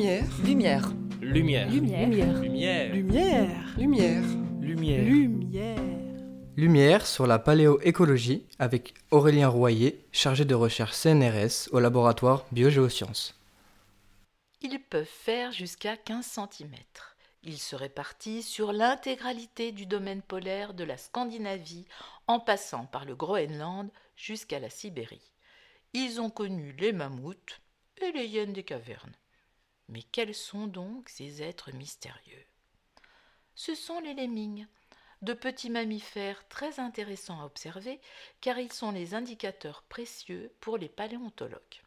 Lumière. Lumière. Lumière. Lumière. Lumière. Lumière. Lumière. Lumière. Lumière. Lumière sur la paléoécologie avec Aurélien Royer, chargé de recherche CNRS au laboratoire Biogéosciences. Ils peuvent faire jusqu'à 15 cm. Ils se répartissent sur l'intégralité du domaine polaire de la Scandinavie en passant par le Groenland jusqu'à la Sibérie. Ils ont connu les mammouths et les hyènes des cavernes. Mais quels sont donc ces êtres mystérieux? Ce sont les lemmings, de petits mammifères très intéressants à observer car ils sont les indicateurs précieux pour les paléontologues.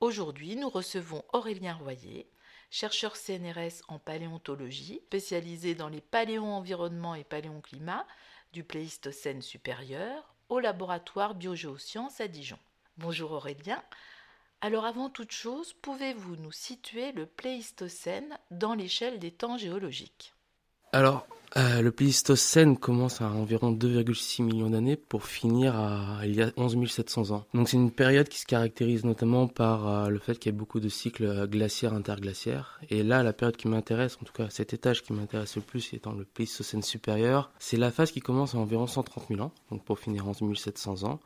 Aujourd'hui, nous recevons Aurélien Royer, chercheur CNRS en paléontologie, spécialisé dans les paléo-environnements et paléonclimat du Pléistocène supérieur au laboratoire Biogéosciences à Dijon. Bonjour Aurélien. Alors avant toute chose, pouvez-vous nous situer le Pléistocène dans l'échelle des temps géologiques? Alors, euh, le Pléistocène commence à environ 2,6 millions d'années pour finir à il y a 11 700 ans. Donc c'est une période qui se caractérise notamment par euh, le fait qu'il y ait beaucoup de cycles glaciaires interglaciaires. Et là, la période qui m'intéresse, en tout cas cet étage qui m'intéresse le plus étant le Pléistocène supérieur, c'est la phase qui commence à environ 130 000 ans, donc pour finir 11 700 ans,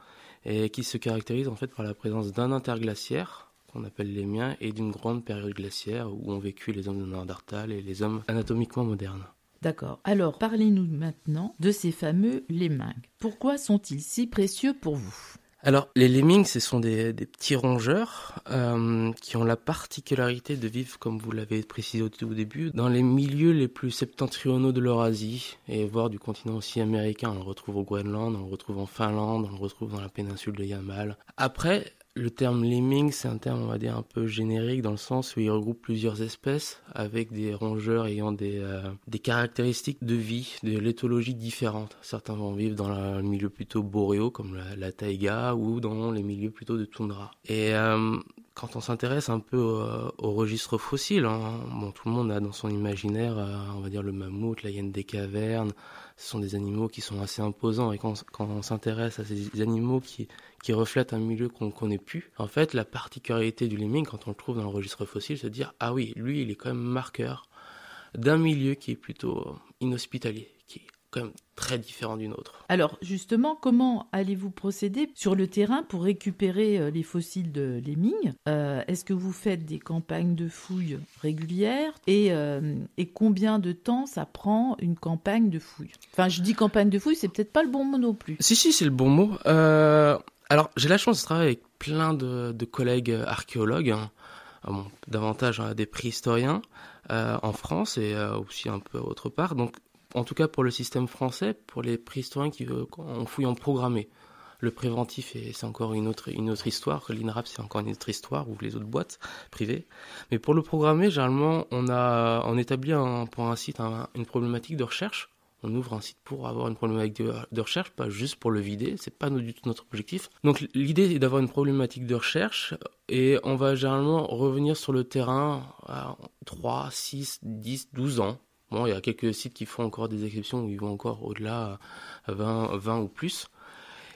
et qui se caractérise en fait par la présence d'un interglaciaire qu'on appelle les miens et d'une grande période glaciaire où ont vécu les hommes de Néandertal et les hommes anatomiquement modernes. D'accord. Alors, parlez-nous maintenant de ces fameux lemmings. Pourquoi sont-ils si précieux pour vous? Alors, les lemmings, ce sont des, des petits rongeurs euh, qui ont la particularité de vivre, comme vous l'avez précisé au tout début, dans les milieux les plus septentrionaux de l'Eurasie et voire du continent aussi américain. On le retrouve au Groenland, on le retrouve en Finlande, on le retrouve dans la péninsule de Yamal. Après, le terme lemming, c'est un terme, on va dire, un peu générique dans le sens où il regroupe plusieurs espèces avec des rongeurs ayant des, euh, des caractéristiques de vie, de l'éthologie différentes. Certains vont vivre dans le milieu plutôt boréaux comme la, la taïga ou dans les milieux plutôt de toundra. Et euh, quand on s'intéresse un peu au, au registre fossile, hein, tout le monde a dans son imaginaire, euh, on va dire le mammouth, la hyène des cavernes. Ce sont des animaux qui sont assez imposants et quand, on s'intéresse à ces animaux qui, reflètent un milieu qu'on ne connaît plus, en fait, la particularité du lemming, quand on le trouve dans le registre fossile, c'est de dire ah oui, lui, il est quand même marqueur d'un milieu qui est plutôt inhospitalier, qui quand même très différent d'une autre. Alors, justement, comment allez-vous procéder sur le terrain pour récupérer euh, les fossiles de lemmings euh, Est-ce que vous faites des campagnes de fouilles régulières? Et, euh, et, combien de temps ça prend une campagne de fouilles? Enfin, je dis campagne de fouilles, c'est peut-être pas le bon mot non plus. Si, si, c'est le bon mot. Euh, alors, j'ai la chance de travailler avec plein de, de collègues archéologues, hein. bon, davantage hein, des préhistoriens en France et aussi un peu autre part. Donc, en tout cas pour le système français, pour les préhistoriens qui euh, on fouille en programmé. Le préventif, c'est encore une autre, une autre histoire. L'INRAP, c'est encore une autre histoire, ou les autres boîtes privées. Mais pour le programmer, généralement, on, a, on établit pour un site un, une problématique de recherche. On ouvre un site pour avoir une problématique de, de recherche, pas juste pour le vider. C'est pas du tout notre objectif. Donc l'idée est d'avoir une problématique de recherche et on va généralement revenir sur le terrain à 3, 6, 10, 12 ans. Il y a quelques sites qui font encore des exceptions où ils vont encore au-delà à 20, 20 ou plus.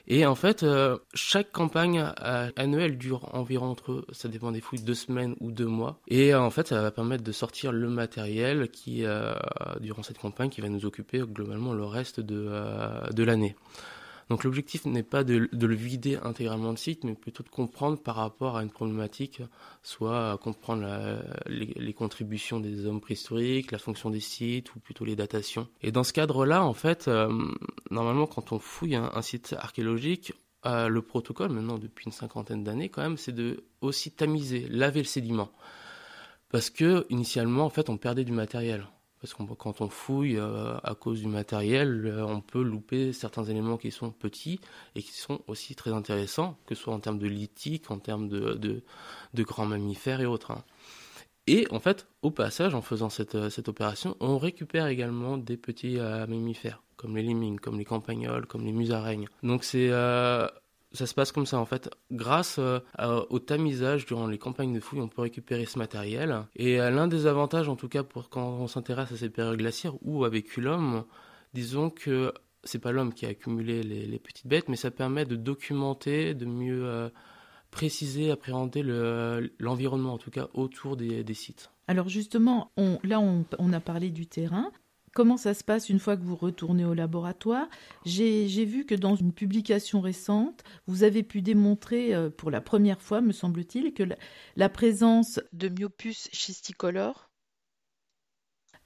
Et en fait, euh, chaque campagne euh, annuelle dure environ entre, ça dépend des fouilles, deux semaines ou deux mois. Et euh, en fait, ça va permettre de sortir le matériel qui, durant cette campagne, qui va nous occuper globalement le reste de l'année. Donc l'objectif n'est pas de, de, le vider intégralement le site, mais plutôt de comprendre par rapport à une problématique, soit comprendre les, contributions des hommes préhistoriques, la fonction des sites, ou plutôt les datations. Et dans ce cadre-là, en fait, euh, normalement, quand on fouille un, un site archéologique, euh, le protocole, maintenant depuis une cinquantaine d'années quand même, c'est de aussi tamiser, laver le sédiment. Parce que initialement, en fait, on perdait du matériel parce que quand on fouille euh, à cause du matériel, euh, on peut louper certains éléments qui sont petits et qui sont aussi très intéressants, que ce soit en termes de lithique, en termes de, grands mammifères et autres. Hein. Et en fait, au passage, en faisant cette, cette opération, on récupère également des petits euh, mammifères, comme les lemmings, comme les campagnols, comme les musaraignes. Donc c'est euh, ça se passe comme ça en fait. Grâce euh, au tamisage durant les campagnes de fouilles, on peut récupérer ce matériel. Et euh, l'un des avantages, en tout cas, pour quand on s'intéresse à cette période glaciaire ou a vécu l'homme, disons que c'est pas l'homme qui a accumulé les, les, petites bêtes, mais ça permet de documenter, de mieux euh, préciser, appréhender l'environnement, en tout cas autour des, sites. Alors justement, là on, a parlé du terrain. Comment ça se passe une fois que vous retournez au laboratoire? J'ai vu que dans une publication récente, vous avez pu démontrer euh, pour la première fois, me semble-t-il, que la, présence de myopus schisticolore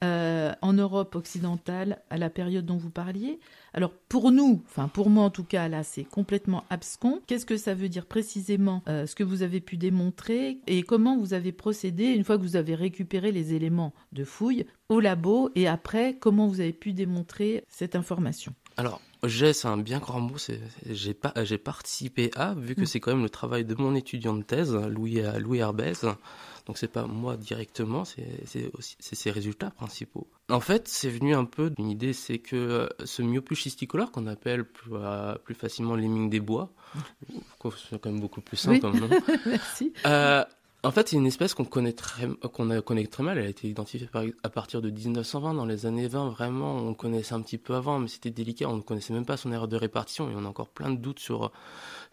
euh, en Europe occidentale à la période dont vous parliez. Alors pour nous, enfin pour moi en tout cas, là c'est complètement abscon. Qu'est-ce que ça veut dire précisément euh, ce que vous avez pu démontrer et comment vous avez procédé une fois que vous avez récupéré les éléments de fouille au labo et après comment vous avez pu démontrer cette information? Alors j'ai, c'est un bien grand mot. j'ai, pas, j'ai participé à, vu que mm. c'est quand même le travail de mon étudiant de thèse, Louis, Louis Herbès. Donc c'est pas moi directement, c'est ses résultats principaux. En fait, c'est venu un peu d'une idée, c'est que euh, ce myopus chisticolore qu'on appelle plus, euh, plus facilement des bois, c'est quand même beaucoup plus simple nom. Merci. Euh, en fait, c'est une espèce qu'on connaît très, mal. Elle a été identifiée à partir de 1920. Dans les années 20, vraiment, on connaissait un petit peu avant, mais c'était délicat. On ne connaissait même pas son erreur de répartition et on a encore plein de doutes sur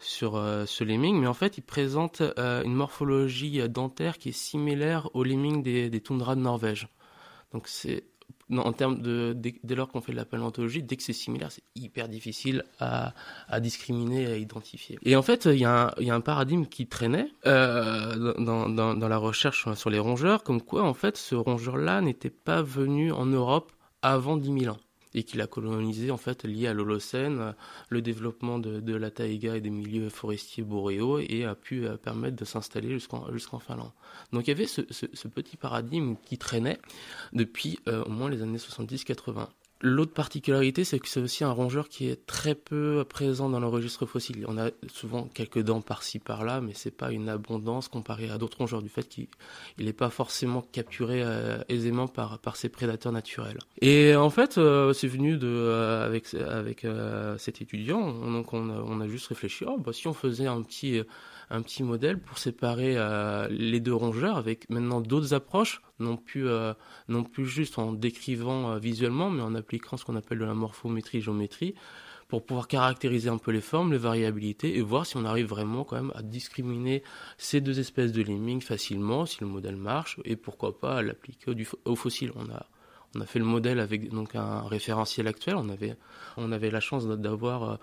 sur euh, ce lemming. Mais en fait, il présente euh, une morphologie dentaire qui est similaire au lemming des, des toundras de Norvège. Donc c'est en termes de dès, lors qu'on fait de la paléontologie, dès que c'est similaire, c'est hyper difficile à, à, discriminer, à identifier. Et en fait, il y, y a un paradigme qui traînait euh, dans, dans, dans, la recherche sur les rongeurs, comme quoi en fait ce rongeur-là n'était pas venu en Europe avant 10 000 ans et qu'il a colonisé en fait lié à l'Holocène, euh, le développement de, la taïga et des milieux forestiers boréaux et a pu euh, permettre de s'installer jusqu'en Finlande. Donc il y avait ce, petit paradigme qui traînait depuis euh, au moins les années 70-80. L'autre particularité, c'est que c'est aussi un rongeur qui est très peu présent dans le registre fossile. On a souvent quelques dents par-ci par-là, mais c'est pas une abondance comparée à d'autres rongeurs du fait qu'il n'est pas forcément capturé euh, aisément par ses prédateurs naturels. Et en fait, euh, c'est venu euh, avec cet étudiant, donc on a, on a juste réfléchi, oh, bah, si on faisait un petit un petit modèle pour séparer euh, les deux rongeurs avec maintenant d'autres approches, non plus, euh, non plus juste en décrivant euh, visuellement, mais en appliquant ce qu'on appelle de la morphométrie, géométrie, pour pouvoir caractériser un peu les formes, les variabilités et voir si on arrive vraiment quand même à discriminer ces deux espèces de lemmings facilement, si le modèle marche, et pourquoi pas l'appliquer au, fossile. On a, on a fait le modèle avec donc un référentiel actuel. On avait, on avait la chance d'avoir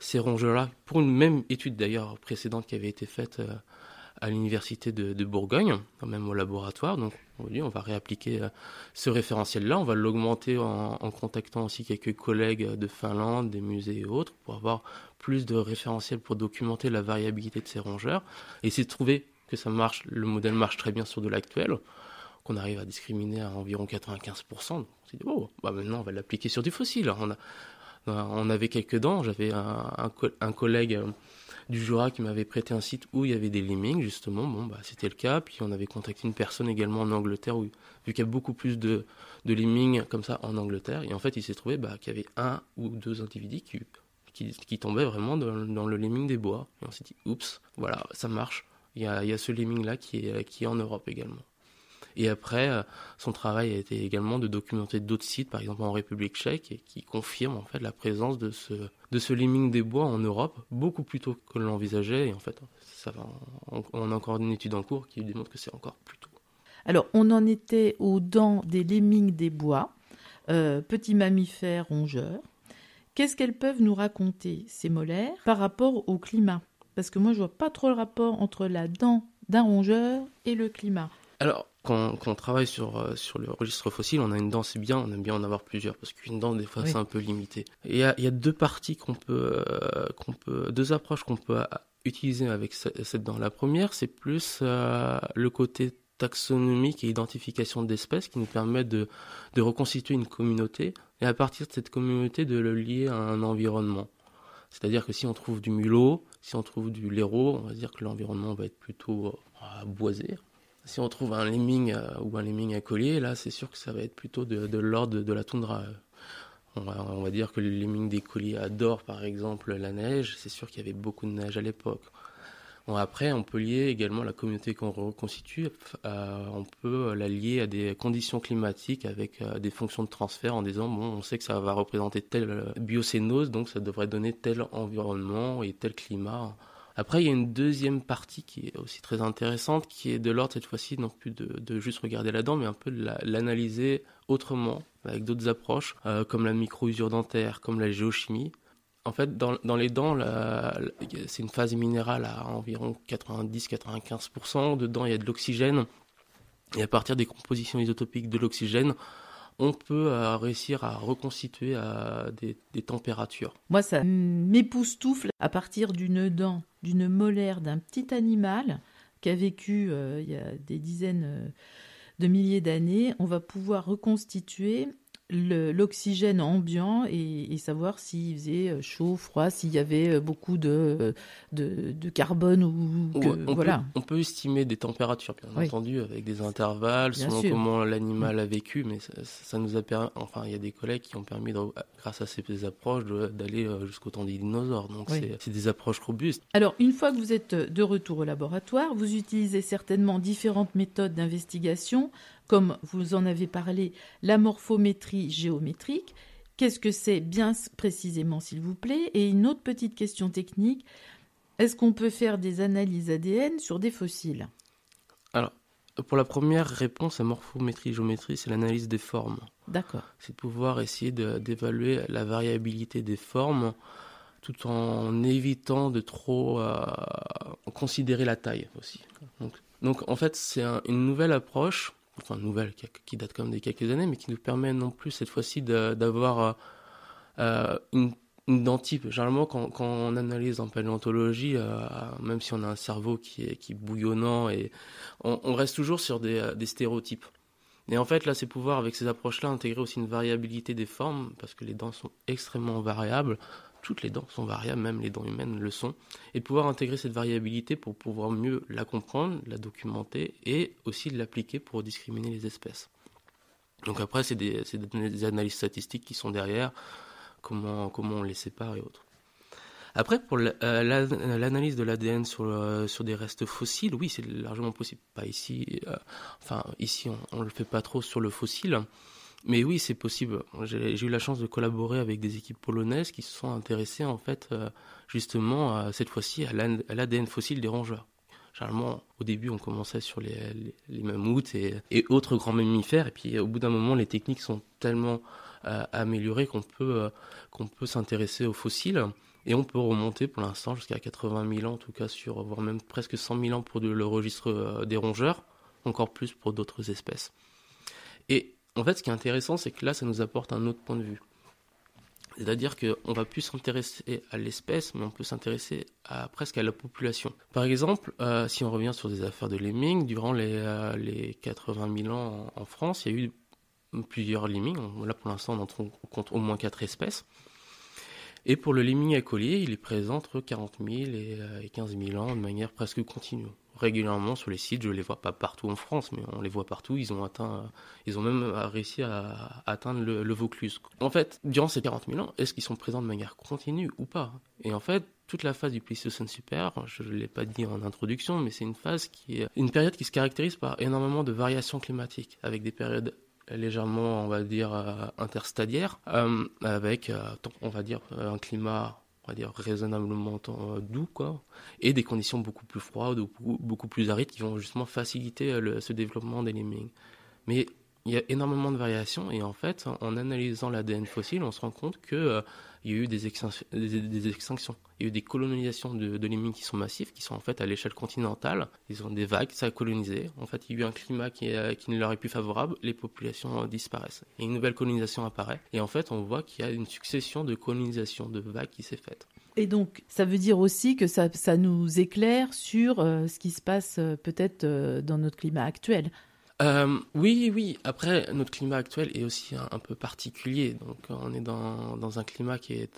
ces rongeurs-là, pour une même étude d'ailleurs précédente qui avait été faite euh, à l'université de, Bourgogne, même au laboratoire. Donc on va réappliquer euh, ce référentiel-là, on va l'augmenter en, contactant aussi quelques collègues de Finlande, des musées et autres, pour avoir plus de référentiels pour documenter la variabilité de ces rongeurs. Et c'est de trouver que ça marche, le modèle marche très bien sur de l'actuel, qu'on arrive à discriminer à environ 95%. Donc on s'est dit, oh, bah maintenant on va l'appliquer sur du fossile. On avait quelques dents. J'avais un, collègue euh, du Jura qui m'avait prêté un site où il y avait des lemmings, justement. Bon, bah, c'était le cas. Puis on avait contacté une personne également en Angleterre, où, vu qu'il y a beaucoup plus de, de lemmings comme ça en Angleterre. Et en fait, il s'est trouvé bah, qu'il y avait un ou deux individus qui, tombaient vraiment dans, le lemming des bois. Et on s'est dit, oups, voilà, ça marche. Il y a, ce lemming-là qui est en Europe également. Et après, euh, son travail a été également de documenter d'autres sites, par exemple en République tchèque, et qui confirment en fait la présence de ce, de ce lemming des bois en Europe, beaucoup plus tôt que l'envisageait. Et en fait, ça va, on, a encore une étude en cours qui démontre que c'est encore plus tôt. Alors, on en était aux dents des lemmings des bois, euh, petits mammifères rongeurs. Qu'est-ce qu'elles peuvent nous raconter, ces molaires, par rapport au climat? Parce que moi, je vois pas trop le rapport entre la dent d'un rongeur et le climat. Alors, quand, on travaille sur, euh, sur le registre fossile, on a une dent, c'est bien, on aime bien en avoir plusieurs, parce qu'une dent, des fois, c'est un peu limité. Il y a, y a, deux parties qu'on peut, euh, qu'on peut, deux approches qu'on peut utiliser avec cette dent. La première, c'est plus euh, le côté taxonomique et identification d'espèces qui nous permet de, de reconstituer une communauté et à partir de cette communauté de le lier à un environnement. C'est-à-dire que si on trouve du mulot, si on trouve du laireau, on va dire que l'environnement va être plutôt boisé, si on trouve un lemming euh, ou un lemming à collier, là, c'est sûr que ça va être plutôt de, l'ordre de, la toundra. On va, dire que le lemming des colliers adore, par exemple, la neige. C'est sûr qu'il y avait beaucoup de neige à l'époque. après, on peut lier également la communauté qu'on reconstitue, euh, on peut la lier à des conditions climatiques avec euh, des fonctions de transfert en disant, bon, on sait que ça va représenter telle biocénose, donc ça devrait donner tel environnement et tel climat Après, il y a une deuxième partie qui est aussi très intéressante, qui est de l'ordre cette fois-ci, non plus de, juste regarder la dent, mais un peu de l'analyser autrement, avec d'autres approches, euh, comme la micro-usure dentaire, comme la géochimie. En fait, dans, les dents, c'est une phase minérale à environ 90-95%. Dedans, il y a de l'oxygène. Et à partir des compositions isotopiques de l'oxygène, on peut euh, réussir à reconstituer à des, températures. Moi, ça m'époustoufle à partir d'une dent, d'une molaire d'un petit animal qui a vécu euh, il y a des dizaines euh, de milliers d'années. On va pouvoir reconstituer l'oxygène ambiant et, savoir s'il faisait euh, chaud, froid, s'il y avait euh, beaucoup de, de, carbone ou on voilà. Peut, on peut estimer des températures, bien entendu, avec des intervalles, selon comment l'animal a vécu, mais ça, nous a permis, enfin, il y a des collègues qui ont permis, grâce à ces approches, d'aller euh, jusqu'au temps des dinosaures. Donc, c'est des approches robustes. Alors, une fois que vous êtes de retour au laboratoire, vous utilisez certainement différentes méthodes d'investigation comme vous en avez parlé, la morphométrie géométrique. Qu'est-ce que c'est bien précisément, s'il vous plaît? Et une autre petite question technique, est-ce qu'on peut faire des analyses ADN sur des fossiles? Alors, pour la première réponse à morphométrie géométrie, c'est l'analyse des formes. D'accord. C'est de pouvoir essayer d'évaluer la variabilité des formes tout en évitant de trop euh, considérer la taille aussi. Donc, en fait, c'est une nouvelle approche enfin nouvelle qui, date quand même de quelques années, mais qui nous permet non plus cette fois-ci d'avoir euh, euh, une, une dentipe. Généralement, quand, on analyse en paléontologie, euh, même si on a un cerveau qui est, qui bouillonnant, et on, reste toujours sur des, des stéréotypes. Et en fait, là, c'est pouvoir, avec ces approches-là, intégrer aussi une variabilité des formes, parce que les dents sont extrêmement variables toutes les dents sont variables, même les dents humaines le sont, et pouvoir intégrer cette variabilité pour pouvoir mieux la comprendre, la documenter et aussi l'appliquer pour discriminer les espèces. Donc après, c'est des, analyses statistiques qui sont derrière, comment, on les sépare et autres. Après, pour euh, l'analyse de l'ADN sur, sur des restes fossiles, oui, c'est largement possible. Pas ici, euh, enfin ici, on ne le fait pas trop sur le fossile. Mais oui, c'est possible. J'ai eu la chance de collaborer avec des équipes polonaises qui se sont intéressées en fait euh, justement cette fois-ci à l'ADN fossile des rongeurs. Généralement, au début, on commençait sur les, mammouths et, autres grands mammifères, et puis au bout d'un moment, les techniques sont tellement euh, améliorées qu'on peut, euh, peut s'intéresser aux fossiles. Et on peut remonter pour l'instant jusqu'à 80 000 ans, en tout cas, sur, voire même presque 100 000 ans pour le registre des rongeurs, encore plus pour d'autres espèces. Et en fait, ce qui est intéressant, c'est que là, ça nous apporte un autre point de vue. C'est-à-dire qu'on va plus s'intéresser à l'espèce, mais on peut s'intéresser à, presque à la population. Par exemple, euh, si on revient sur des affaires de lemmings, durant les, euh, les 80 000 ans en, France, il y a eu plusieurs lemmings. Là, pour l'instant, on compte au moins quatre espèces. Et pour le lemming à collier, il est présent entre 40 000 et 15 euh, 000 ans de manière presque continue régulièrement sur les sites. Je les vois pas partout en France, mais on les voit partout. Ils ont atteint, ils ont même réussi à atteindre le, Vaucluse. En fait, durant ces 40 000 ans, est-ce qu'ils sont présents de manière continue ou pas? Et en fait, toute la phase du Pléistocène supérieur, je ne l'ai pas dit en introduction, mais c'est une phase qui est une période qui se caractérise par énormément de variations climatiques, avec des périodes légèrement, on va dire, euh, interstadiaires, euh, avec, euh, on va dire, un climat on va dire raisonnablement euh, doux quoi. Et des conditions beaucoup plus froides ou beaucoup, plus arides qui vont justement faciliter euh, ce développement des lemmings il y a énormément de variations et en fait en analysant l'ADN fossile on se rend compte que euh, il y a eu des, extinctions. Il y a eu des colonisations de, de qui sont massifs, qui sont en fait à l'échelle continentale. Ils ont des vagues, ça a colonisé. En fait, il y a eu un climat qui, qui ne leur est plus favorable, les populations disparaissent. Et une nouvelle colonisation apparaît. Et en fait, on voit qu'il y a une succession de colonisations de vagues qui s'est faite. Et donc, ça veut dire aussi que ça, nous éclaire sur euh, ce qui se passe euh, peut-être euh, dans notre climat actuel. Euh, oui, oui. Après, notre climat actuel est aussi un, peu particulier. Donc, on est dans, dans, un climat qui est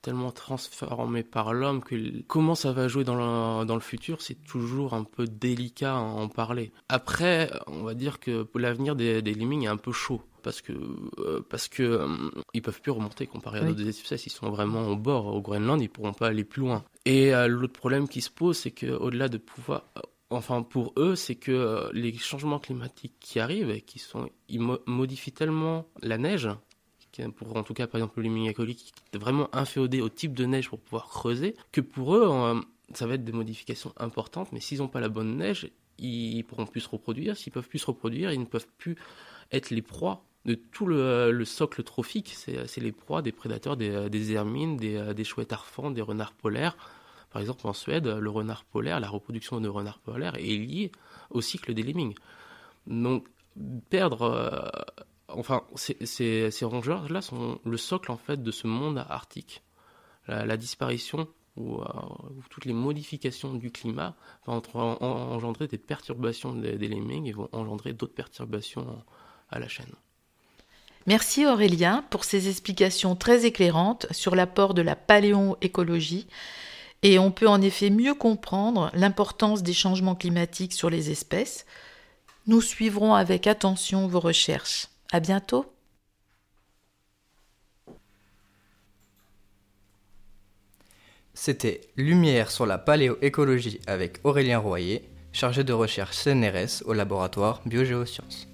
tellement transformé par l'homme que comment ça va jouer dans le, dans le futur, c'est toujours un peu délicat à en parler. Après, on va dire que l'avenir des, des lemmings est un peu chaud parce que euh, parce que euh, ils peuvent plus remonter comparé à d'autres espèces ils sont vraiment au bord au Groenland ils pourront pas aller plus loin et l'autre problème qui se pose c'est que au-delà de pouvoir enfin pour eux, c'est que euh, les changements climatiques qui arrivent et qui sont, ils modifient tellement la neige, pour en tout cas par exemple le Mingacoli qui est vraiment inféodé au type de neige pour pouvoir creuser, que pour eux, ça va être des modifications importantes, mais s'ils n'ont pas la bonne neige, ils pourront plus se reproduire. S'ils peuvent plus se reproduire, ils ne peuvent plus être les proies de tout le, socle trophique. C'est les proies des prédateurs, des, hermines, des, des, chouettes arfans, des renards polaires. Par exemple, en Suède, le renard polaire, la reproduction de renard polaire est liée au cycle des lemmings. Donc, perdre. Euh, enfin, ces, rongeurs-là sont le socle en fait de ce monde arctique. La, disparition euh, ou, toutes les modifications du climat vont engendrer des perturbations des, lemmings et vont engendrer d'autres perturbations à la chaîne. Merci Aurélien pour ces explications très éclairantes sur l'apport de la paléoécologie et on peut en effet mieux comprendre l'importance des changements climatiques sur les espèces. Nous suivrons avec attention vos recherches. À bientôt. C'était Lumière sur la paléoécologie avec Aurélien Royer, chargé de recherche CNRS au laboratoire Biogéosciences.